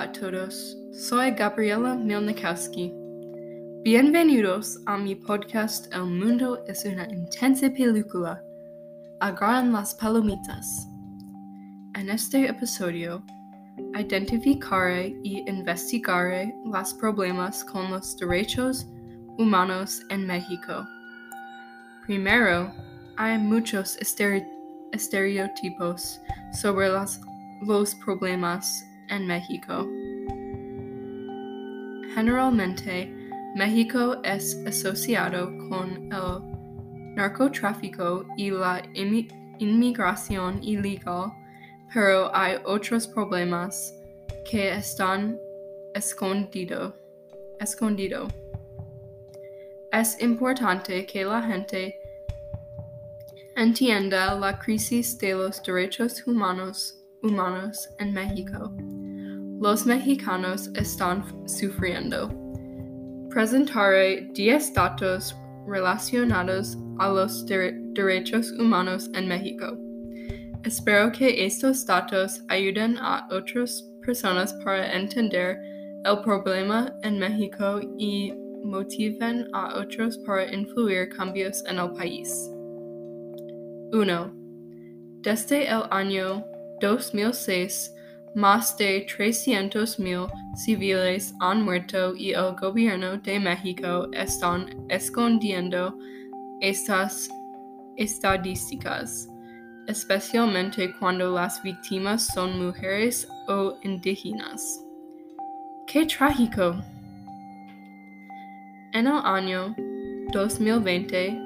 A todos, soy Gabriela Milnikowski. Bienvenidos a mi podcast El mundo es una intensa película. Agarran las palomitas. En este episodio, identificaré y investigaré los problemas con los derechos humanos en México. Primero, hay muchos estereotipos sobre los problemas en México. Generalmente, México es asociado con el narcotráfico y la inmigración ilegal, pero hay otros problemas que están escondido, escondido. Es importante que la gente entienda la crisis de los derechos humanos, humanos en México. Los mexicanos están sufriendo. Presentaré 10 datos relacionados a los derechos humanos en México. Espero que estos datos ayuden a otras personas para entender el problema en México y motiven a otros para influir cambios en el país. 1. Desde el año 2006, más de 300.000 civiles han muerto y el gobierno de México está escondiendo estas estadísticas, especialmente cuando las víctimas son mujeres o indígenas. ¡Qué trágico! En el año 2020,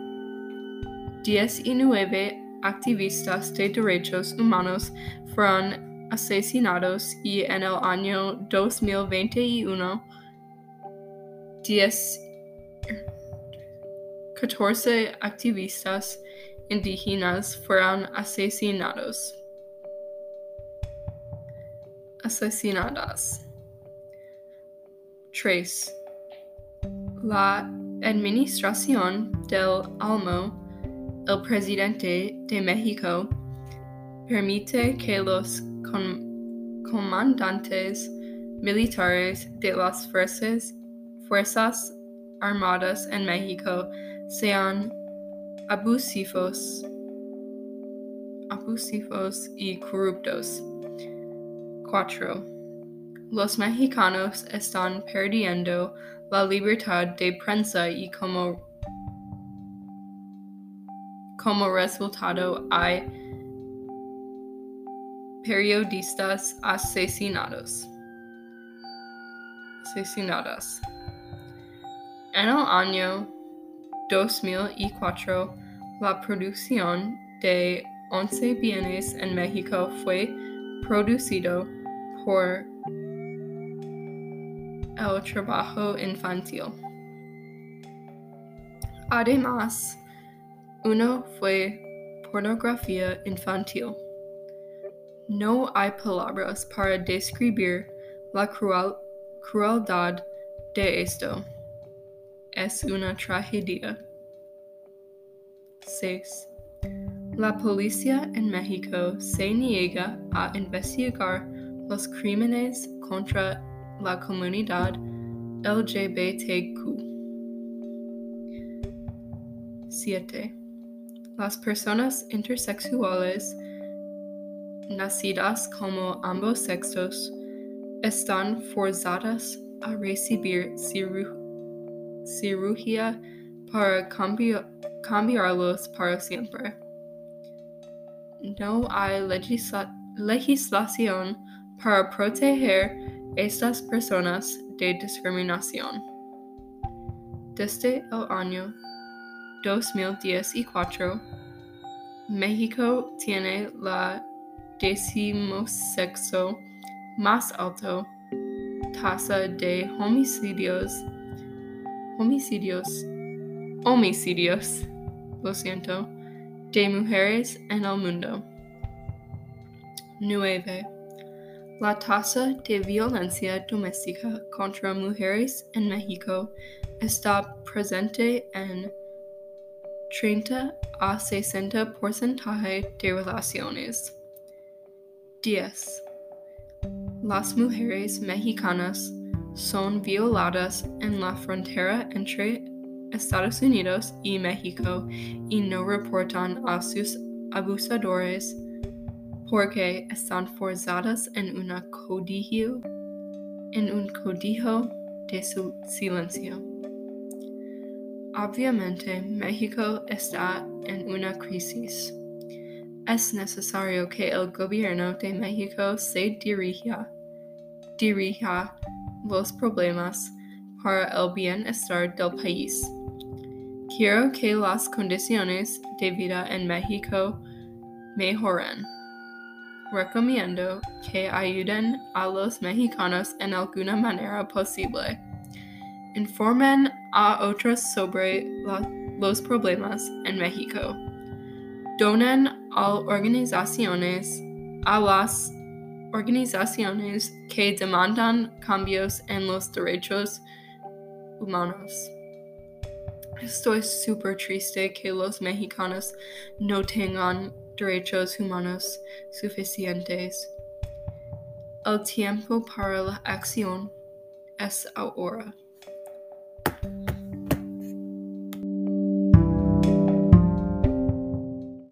19 activistas de derechos humanos fueron asesinados y en el año 2021, 10, 14 activistas indígenas fueron asesinados. Asesinadas. 3. La administración del Almo, el presidente de México, permite que los comandantes militares de las fuerzas, fuerzas Armadas en México sean abusivos, abusivos y corruptos. 4. Los mexicanos están perdiendo la libertad de prensa y como, como resultado hay periodistas asesinados. Asesinadas. En el año 2004, la producción de 11 bienes en México fue producido por el trabajo infantil. Además, uno fue pornografía infantil. No hay palabras para describir la cruel, crueldad de esto. Es una tragedia. 6. La policía en México se niega a investigar los crímenes contra la comunidad LGBTQ. 7. Las personas intersexuales nacidas como ambos sexos están forzadas a recibir cirugía para cambiarlos para siempre. No hay legislación para proteger estas personas de discriminación. Desde el año 2014, México tiene la decimosexo más alto tasa de homicidios, homicidios, homicidios, lo siento, de mujeres en el mundo. 9. La tasa de violencia doméstica contra mujeres en México está presente en 30 a 60% de relaciones. 10. las mujeres mexicanas son violadas en la frontera entre Estados Unidos y México y no reportan a sus abusadores porque están forzadas en, una codijo, en un codijo de su silencio. Obviamente, México está en una crisis. Es necesario que el gobierno de México se dirija, dirija los problemas para el bienestar del país. Quiero que las condiciones de vida en México mejoren. Recomiendo que ayuden a los mexicanos en alguna manera posible. Informen a otros sobre la, los problemas en México. Donen a organizaciones, a las organizaciones que demandan cambios en los derechos humanos. Estoy súper triste que los mexicanos no tengan derechos humanos suficientes. El tiempo para la acción es ahora.